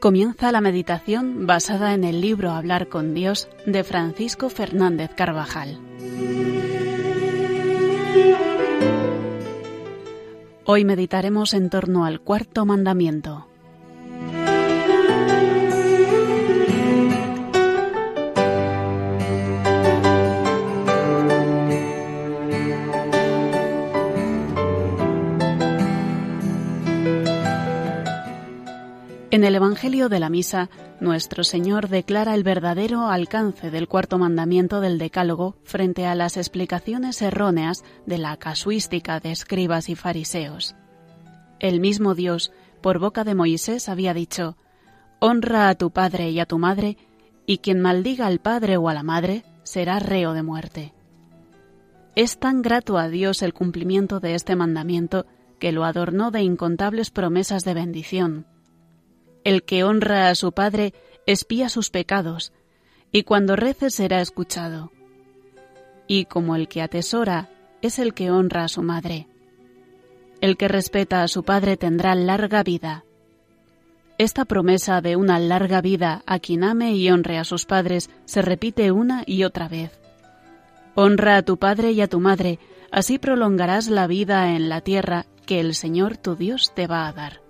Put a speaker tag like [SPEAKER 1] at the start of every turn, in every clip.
[SPEAKER 1] Comienza la meditación basada en el libro Hablar con Dios de Francisco Fernández Carvajal. Hoy meditaremos en torno al cuarto mandamiento. En el Evangelio de la Misa, nuestro Señor declara el verdadero alcance del cuarto mandamiento del Decálogo frente a las explicaciones erróneas de la casuística de escribas y fariseos. El mismo Dios, por boca de Moisés, había dicho, Honra a tu padre y a tu madre, y quien maldiga al padre o a la madre será reo de muerte. Es tan grato a Dios el cumplimiento de este mandamiento que lo adornó de incontables promesas de bendición el que honra a su padre espía sus pecados, y cuando rece será escuchado. Y como el que atesora es el que honra a su madre. El que respeta a su padre tendrá larga vida. Esta promesa de una larga vida a quien ame y honre a sus padres se repite una y otra vez. Honra a tu padre y a tu madre, así prolongarás la vida en la tierra que el Señor tu Dios te va a dar.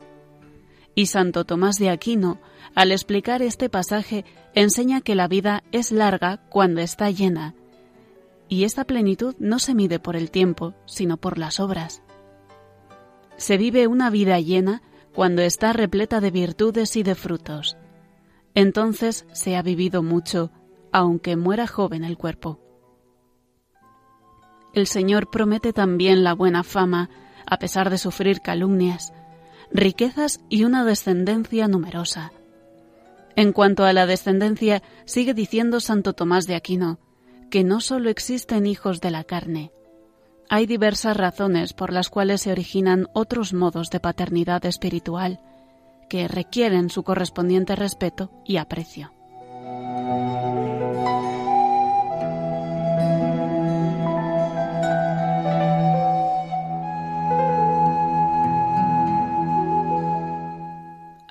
[SPEAKER 1] Y Santo Tomás de Aquino, al explicar este pasaje, enseña que la vida es larga cuando está llena, y esta plenitud no se mide por el tiempo, sino por las obras. Se vive una vida llena cuando está repleta de virtudes y de frutos. Entonces se ha vivido mucho, aunque muera joven el cuerpo. El Señor promete también la buena fama, a pesar de sufrir calumnias, riquezas y una descendencia numerosa. En cuanto a la descendencia, sigue diciendo Santo Tomás de Aquino, que no sólo existen hijos de la carne, hay diversas razones por las cuales se originan otros modos de paternidad espiritual que requieren su correspondiente respeto y aprecio.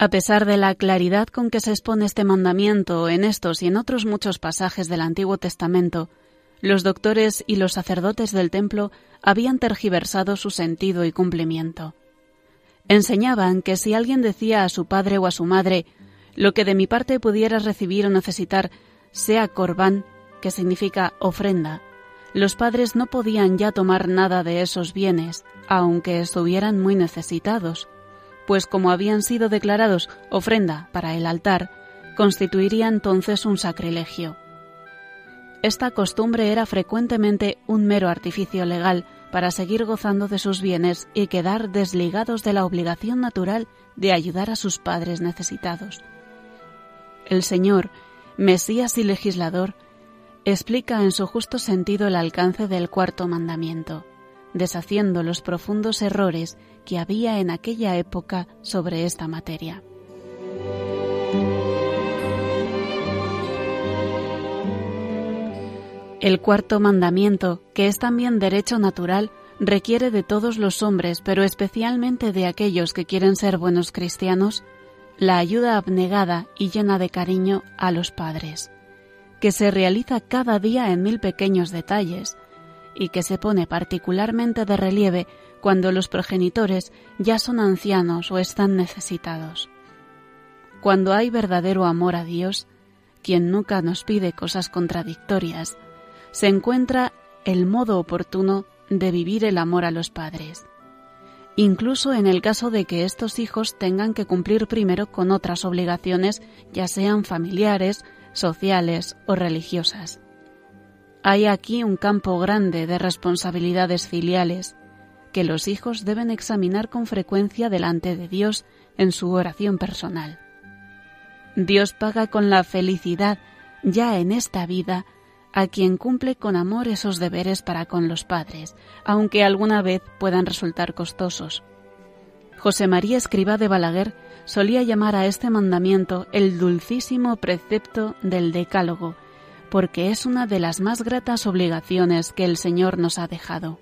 [SPEAKER 1] A pesar de la claridad con que se expone este mandamiento en estos y en otros muchos pasajes del Antiguo Testamento, los doctores y los sacerdotes del templo habían tergiversado su sentido y cumplimiento. Enseñaban que si alguien decía a su padre o a su madre, lo que de mi parte pudieras recibir o necesitar, sea corbán, que significa ofrenda, los padres no podían ya tomar nada de esos bienes, aunque estuvieran muy necesitados pues como habían sido declarados ofrenda para el altar, constituiría entonces un sacrilegio. Esta costumbre era frecuentemente un mero artificio legal para seguir gozando de sus bienes y quedar desligados de la obligación natural de ayudar a sus padres necesitados. El Señor, Mesías y legislador, explica en su justo sentido el alcance del cuarto mandamiento deshaciendo los profundos errores que había en aquella época sobre esta materia. El cuarto mandamiento, que es también derecho natural, requiere de todos los hombres, pero especialmente de aquellos que quieren ser buenos cristianos, la ayuda abnegada y llena de cariño a los padres, que se realiza cada día en mil pequeños detalles, y que se pone particularmente de relieve cuando los progenitores ya son ancianos o están necesitados. Cuando hay verdadero amor a Dios, quien nunca nos pide cosas contradictorias, se encuentra el modo oportuno de vivir el amor a los padres, incluso en el caso de que estos hijos tengan que cumplir primero con otras obligaciones, ya sean familiares, sociales o religiosas. Hay aquí un campo grande de responsabilidades filiales que los hijos deben examinar con frecuencia delante de Dios en su oración personal. Dios paga con la felicidad ya en esta vida a quien cumple con amor esos deberes para con los padres, aunque alguna vez puedan resultar costosos. José María Escriba de Balaguer solía llamar a este mandamiento el dulcísimo precepto del Decálogo, porque es una de las más gratas obligaciones que el Señor nos ha dejado.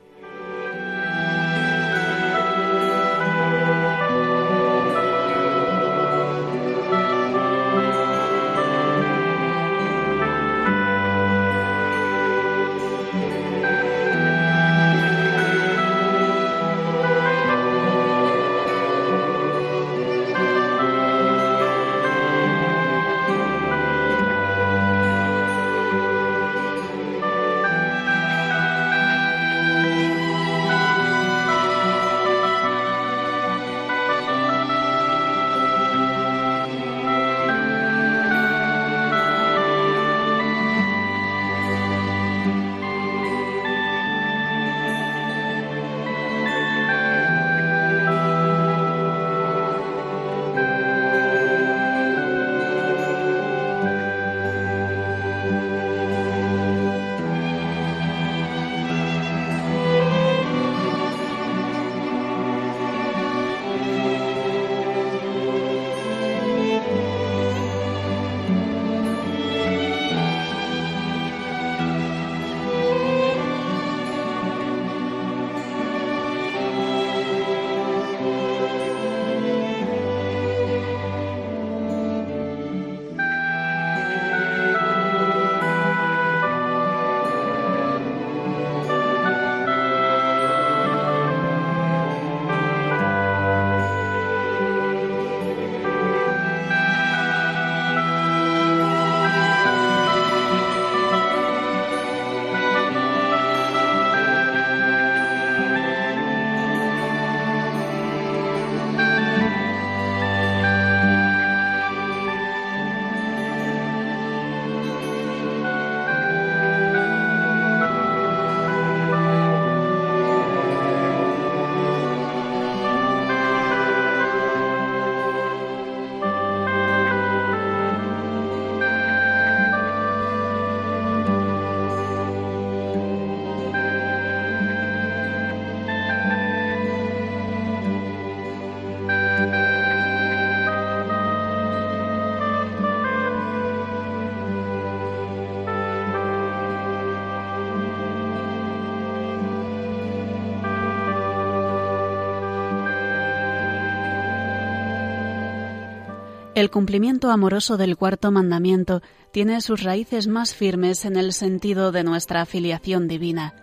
[SPEAKER 1] El cumplimiento amoroso del cuarto mandamiento tiene sus raíces más firmes en el sentido de nuestra afiliación divina.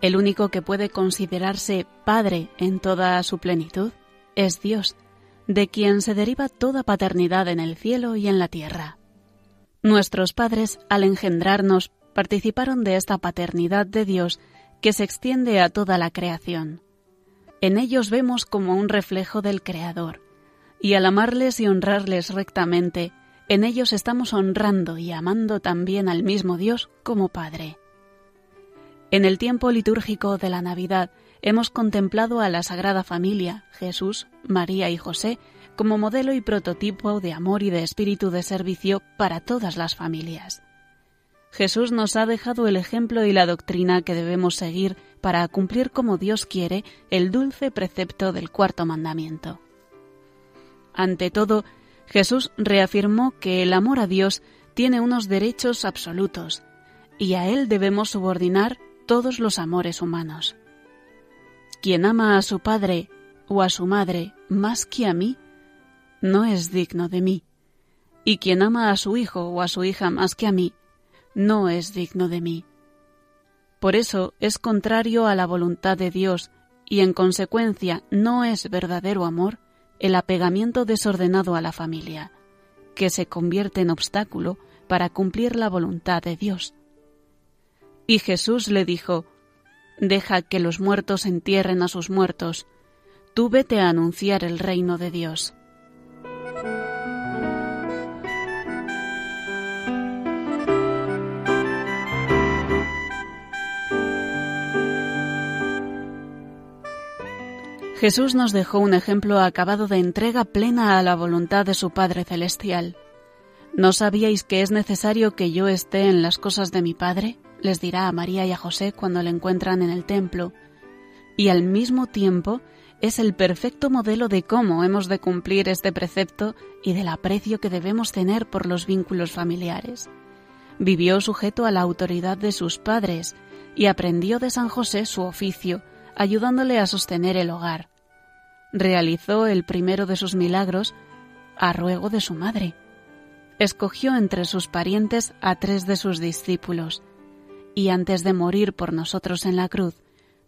[SPEAKER 1] El único que puede considerarse Padre en toda su plenitud es Dios, de quien se deriva toda paternidad en el cielo y en la tierra. Nuestros padres, al engendrarnos, participaron de esta paternidad de Dios que se extiende a toda la creación. En ellos vemos como un reflejo del Creador, y al amarles y honrarles rectamente, en ellos estamos honrando y amando también al mismo Dios como Padre. En el tiempo litúrgico de la Navidad hemos contemplado a la Sagrada Familia, Jesús, María y José, como modelo y prototipo de amor y de espíritu de servicio para todas las familias. Jesús nos ha dejado el ejemplo y la doctrina que debemos seguir para cumplir como Dios quiere el dulce precepto del cuarto mandamiento. Ante todo, Jesús reafirmó que el amor a Dios tiene unos derechos absolutos, y a Él debemos subordinar todos los amores humanos. Quien ama a su padre o a su madre más que a mí, no es digno de mí. Y quien ama a su hijo o a su hija más que a mí, no es digno de mí. Por eso es contrario a la voluntad de Dios y en consecuencia no es verdadero amor el apegamiento desordenado a la familia, que se convierte en obstáculo para cumplir la voluntad de Dios. Y Jesús le dijo, Deja que los muertos entierren a sus muertos. Tú vete a anunciar el reino de Dios. Jesús nos dejó un ejemplo acabado de entrega plena a la voluntad de su Padre Celestial. ¿No sabíais que es necesario que yo esté en las cosas de mi Padre? les dirá a María y a José cuando le encuentran en el templo, y al mismo tiempo es el perfecto modelo de cómo hemos de cumplir este precepto y del aprecio que debemos tener por los vínculos familiares. Vivió sujeto a la autoridad de sus padres y aprendió de San José su oficio, ayudándole a sostener el hogar. Realizó el primero de sus milagros a ruego de su madre. Escogió entre sus parientes a tres de sus discípulos, y antes de morir por nosotros en la cruz,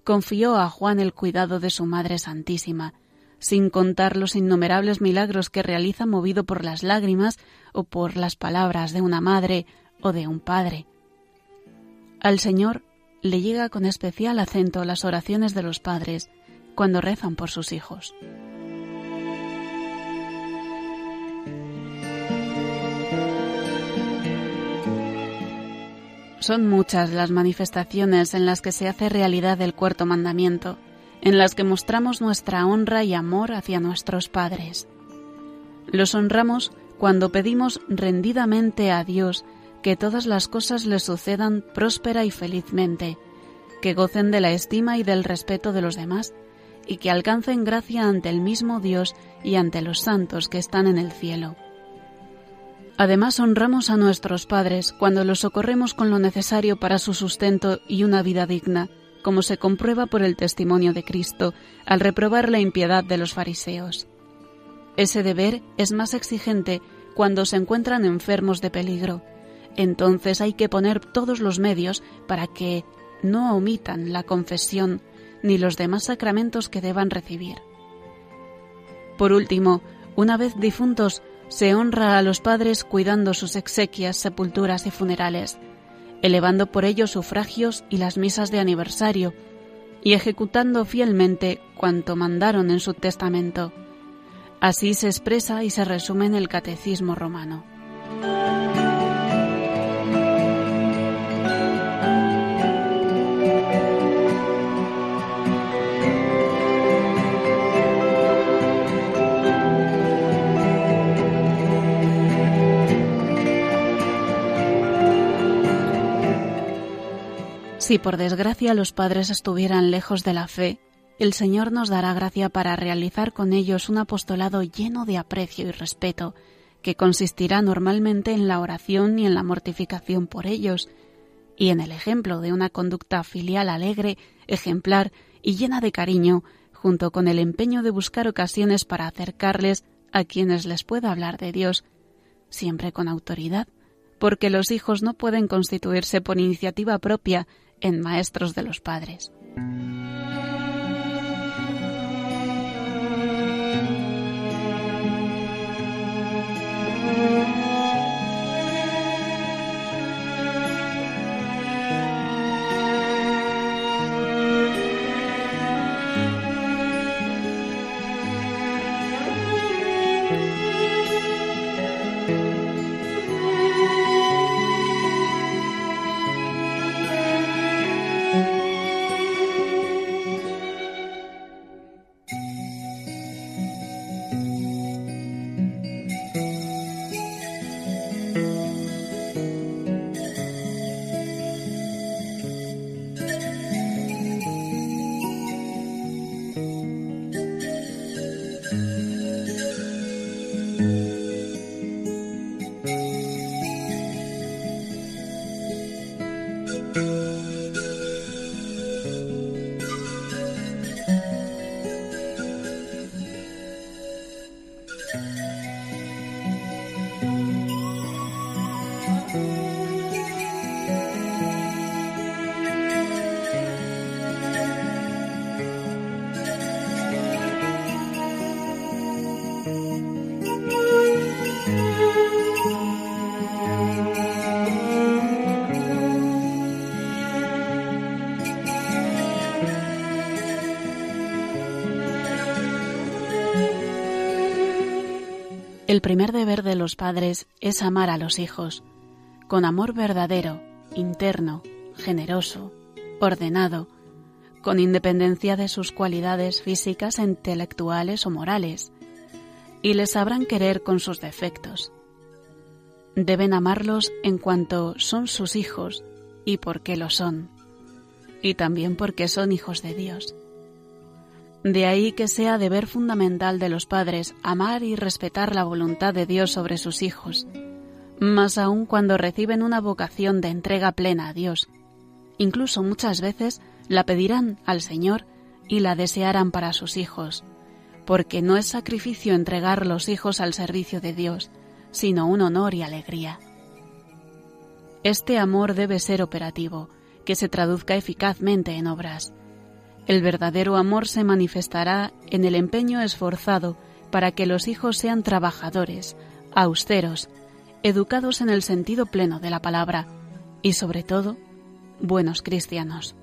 [SPEAKER 1] confió a Juan el cuidado de su Madre Santísima, sin contar los innumerables milagros que realiza movido por las lágrimas o por las palabras de una madre o de un padre. Al Señor le llega con especial acento las oraciones de los padres cuando rezan por sus hijos. Son muchas las manifestaciones en las que se hace realidad el cuarto mandamiento, en las que mostramos nuestra honra y amor hacia nuestros padres. Los honramos cuando pedimos rendidamente a Dios que todas las cosas le sucedan próspera y felizmente, que gocen de la estima y del respeto de los demás, y que alcancen gracia ante el mismo Dios y ante los santos que están en el cielo. Además, honramos a nuestros padres cuando los socorremos con lo necesario para su sustento y una vida digna, como se comprueba por el testimonio de Cristo al reprobar la impiedad de los fariseos. Ese deber es más exigente cuando se encuentran enfermos de peligro. Entonces hay que poner todos los medios para que no omitan la confesión ni los demás sacramentos que deban recibir. Por último, una vez difuntos, se honra a los padres cuidando sus exequias, sepulturas y funerales, elevando por ello sufragios y las misas de aniversario, y ejecutando fielmente cuanto mandaron en su testamento. Así se expresa y se resume en el Catecismo romano. Si por desgracia los padres estuvieran lejos de la fe, el Señor nos dará gracia para realizar con ellos un apostolado lleno de aprecio y respeto, que consistirá normalmente en la oración y en la mortificación por ellos, y en el ejemplo de una conducta filial alegre, ejemplar y llena de cariño, junto con el empeño de buscar ocasiones para acercarles a quienes les pueda hablar de Dios, siempre con autoridad, porque los hijos no pueden constituirse por iniciativa propia en maestros de los padres. El primer deber de los padres es amar a los hijos, con amor verdadero, interno, generoso, ordenado, con independencia de sus cualidades físicas, intelectuales o morales, y les sabrán querer con sus defectos. Deben amarlos en cuanto son sus hijos y porque lo son, y también porque son hijos de Dios. De ahí que sea deber fundamental de los padres amar y respetar la voluntad de Dios sobre sus hijos, más aún cuando reciben una vocación de entrega plena a Dios. Incluso muchas veces la pedirán al Señor y la desearán para sus hijos, porque no es sacrificio entregar los hijos al servicio de Dios, sino un honor y alegría. Este amor debe ser operativo, que se traduzca eficazmente en obras. El verdadero amor se manifestará en el empeño esforzado para que los hijos sean trabajadores, austeros, educados en el sentido pleno de la palabra y sobre todo buenos cristianos.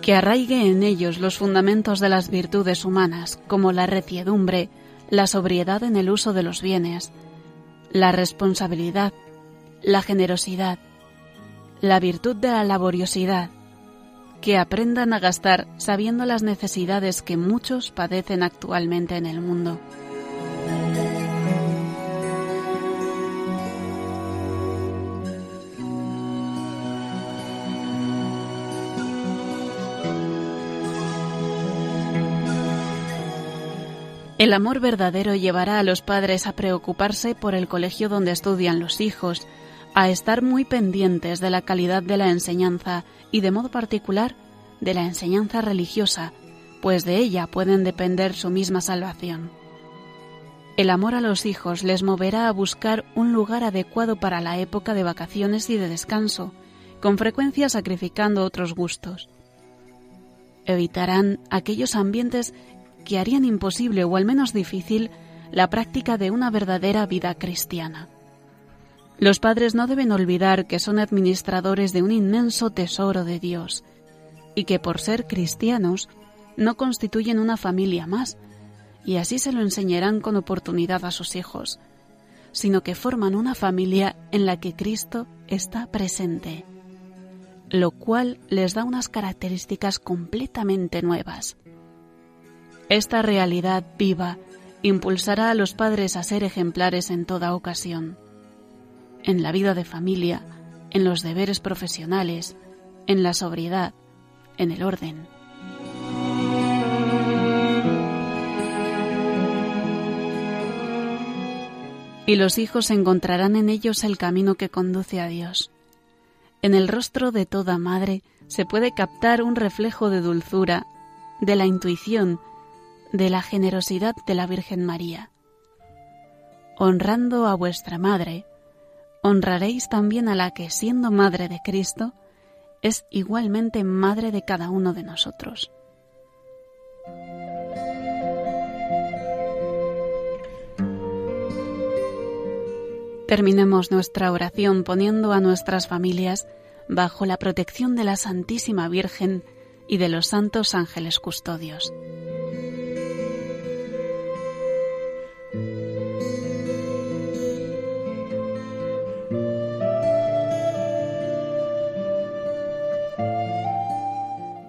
[SPEAKER 1] Que arraigue en ellos los fundamentos de las virtudes humanas, como la reciedumbre, la sobriedad en el uso de los bienes, la responsabilidad, la generosidad, la virtud de la laboriosidad, que aprendan a gastar sabiendo las necesidades que muchos padecen actualmente en el mundo. El amor verdadero llevará a los padres a preocuparse por el colegio donde estudian los hijos, a estar muy pendientes de la calidad de la enseñanza y de modo particular de la enseñanza religiosa, pues de ella pueden depender su misma salvación. El amor a los hijos les moverá a buscar un lugar adecuado para la época de vacaciones y de descanso, con frecuencia sacrificando otros gustos. Evitarán aquellos ambientes que harían imposible o al menos difícil la práctica de una verdadera vida cristiana. Los padres no deben olvidar que son administradores de un inmenso tesoro de Dios y que por ser cristianos no constituyen una familia más, y así se lo enseñarán con oportunidad a sus hijos, sino que forman una familia en la que Cristo está presente, lo cual les da unas características completamente nuevas. Esta realidad viva impulsará a los padres a ser ejemplares en toda ocasión en la vida de familia, en los deberes profesionales, en la sobriedad, en el orden. Y los hijos encontrarán en ellos el camino que conduce a Dios. En el rostro de toda madre se puede captar un reflejo de dulzura de la intuición, de la generosidad de la Virgen María. Honrando a vuestra Madre, honraréis también a la que, siendo Madre de Cristo, es igualmente Madre de cada uno de nosotros. Terminemos nuestra oración poniendo a nuestras familias bajo la protección de la Santísima Virgen y de los santos ángeles custodios.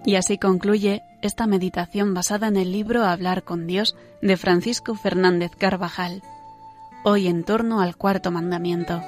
[SPEAKER 1] Y así concluye esta meditación basada en el libro Hablar con Dios de Francisco Fernández Carvajal, hoy en torno al cuarto mandamiento.